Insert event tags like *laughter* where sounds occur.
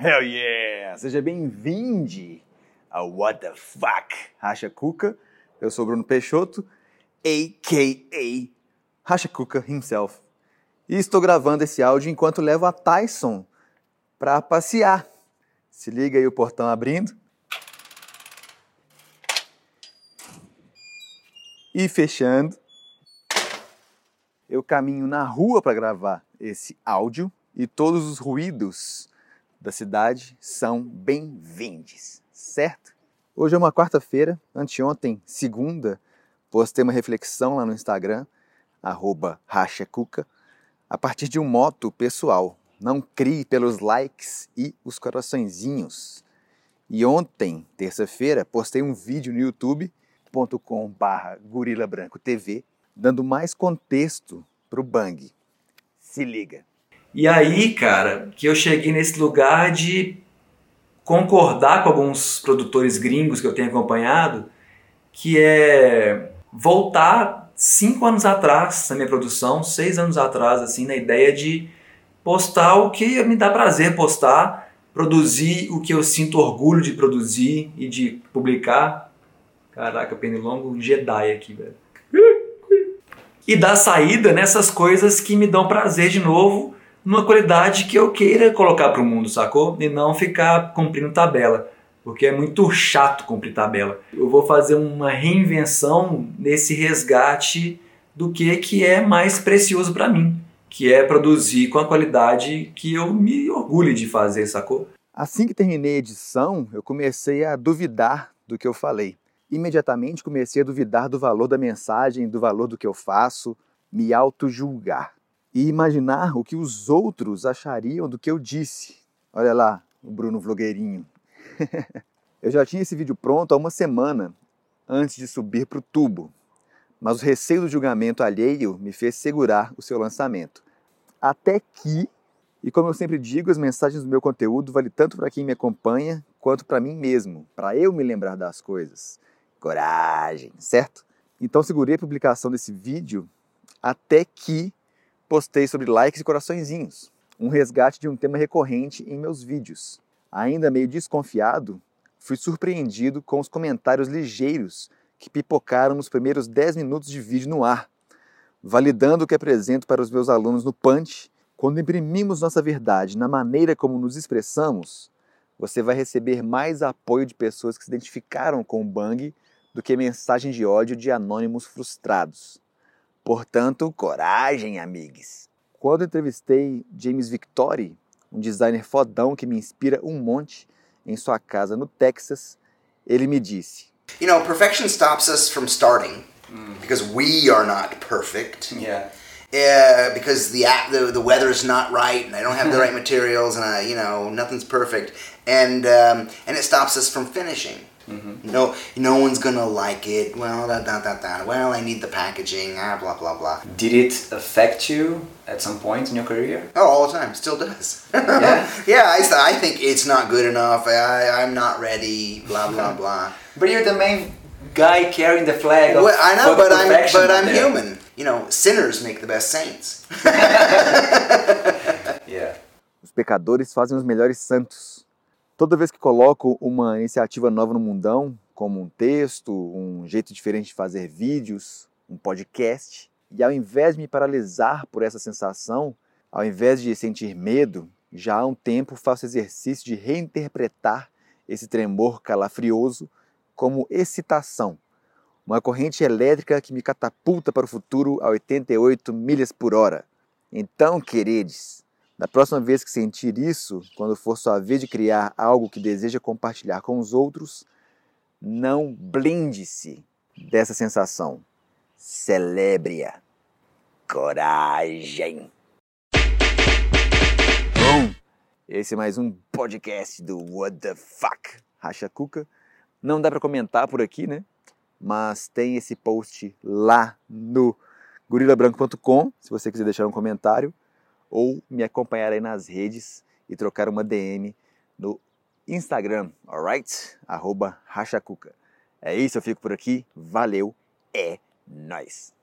Hell yeah! Seja bem-vindo ao What the Fuck Racha Cuca. Eu sou Bruno Peixoto, a.k.a. Racha Cuca himself. E estou gravando esse áudio enquanto levo a Tyson para passear. Se liga aí o portão abrindo. E fechando. Eu caminho na rua para gravar esse áudio e todos os ruídos da cidade são bem-vindos, certo? Hoje é uma quarta-feira, anteontem, segunda, postei uma reflexão lá no Instagram, arroba rachacuca, a partir de um moto pessoal. Não crie pelos likes e os coraçõezinhos. E ontem, terça-feira, postei um vídeo no youtube.com barra dando mais contexto para o Bang. Se liga. E aí, cara, que eu cheguei nesse lugar de concordar com alguns produtores gringos que eu tenho acompanhado, que é voltar cinco anos atrás na minha produção, seis anos atrás, assim, na ideia de postar o que me dá prazer postar, produzir o que eu sinto orgulho de produzir e de publicar. Caraca, pernilongo um Jedi aqui, velho. E dar saída nessas coisas que me dão prazer de novo numa qualidade que eu queira colocar para o mundo, sacou? E não ficar cumprindo tabela, porque é muito chato cumprir tabela. Eu vou fazer uma reinvenção nesse resgate do que que é mais precioso para mim, que é produzir com a qualidade que eu me orgulho de fazer, sacou? Assim que terminei a edição, eu comecei a duvidar do que eu falei. Imediatamente comecei a duvidar do valor da mensagem, do valor do que eu faço, me auto-julgar e imaginar o que os outros achariam do que eu disse. Olha lá, o Bruno Vlogueirinho. *laughs* eu já tinha esse vídeo pronto há uma semana antes de subir para o tubo, mas o receio do julgamento alheio me fez segurar o seu lançamento. Até que, e como eu sempre digo, as mensagens do meu conteúdo valem tanto para quem me acompanha quanto para mim mesmo, para eu me lembrar das coisas. Coragem, certo? Então segurei a publicação desse vídeo até que postei sobre likes e coraçõezinhos, um resgate de um tema recorrente em meus vídeos. Ainda meio desconfiado, fui surpreendido com os comentários ligeiros que pipocaram nos primeiros 10 minutos de vídeo no ar, validando o que apresento para os meus alunos no Punch. Quando imprimimos nossa verdade na maneira como nos expressamos, você vai receber mais apoio de pessoas que se identificaram com o Bang do que mensagem de ódio de anônimos frustrados. Portanto, coragem, amigos. Quando entrevistei James Victori, um designer fodão que me inspira um monte, em sua casa no Texas, ele me disse: You know, perfection stops us from starting because we are not perfect. Yeah. Yeah, because the app, the the weather's not right, and I don't have the right *laughs* materials, and I, you know, nothing's perfect, and um, and it stops us from finishing. No, no one's gonna like it. Well, da da da da. Well, I need the packaging. Ah, blah blah blah. Did it affect you at some point in your career? Oh, all the time. Still does. *laughs* Yeah? yeah. I, I think it's not good enough. I, I'm not ready. Blah blah *laughs* blah. But you're the main guy carrying the flag of Well, I know, but I'm but I'm there. human. You know, sinners make the best saints. *laughs* Yeah. Os pecadores fazem os melhores santos. Toda vez que coloco uma iniciativa nova no mundão, como um texto, um jeito diferente de fazer vídeos, um podcast, e ao invés de me paralisar por essa sensação, ao invés de sentir medo, já há um tempo faço exercício de reinterpretar esse tremor calafrioso como excitação, uma corrente elétrica que me catapulta para o futuro a 88 milhas por hora. Então, queridos, da próxima vez que sentir isso, quando for sua vez de criar algo que deseja compartilhar com os outros, não blinde-se dessa sensação. Celebre-a. Coragem. Bom, esse é mais um podcast do What the Fuck Racha Cuca. Não dá para comentar por aqui, né? Mas tem esse post lá no gorilabranco.com, se você quiser deixar um comentário ou me acompanhar aí nas redes e trocar uma DM no Instagram, alright? Arroba Rachacuca. É isso, eu fico por aqui. Valeu, é nóis!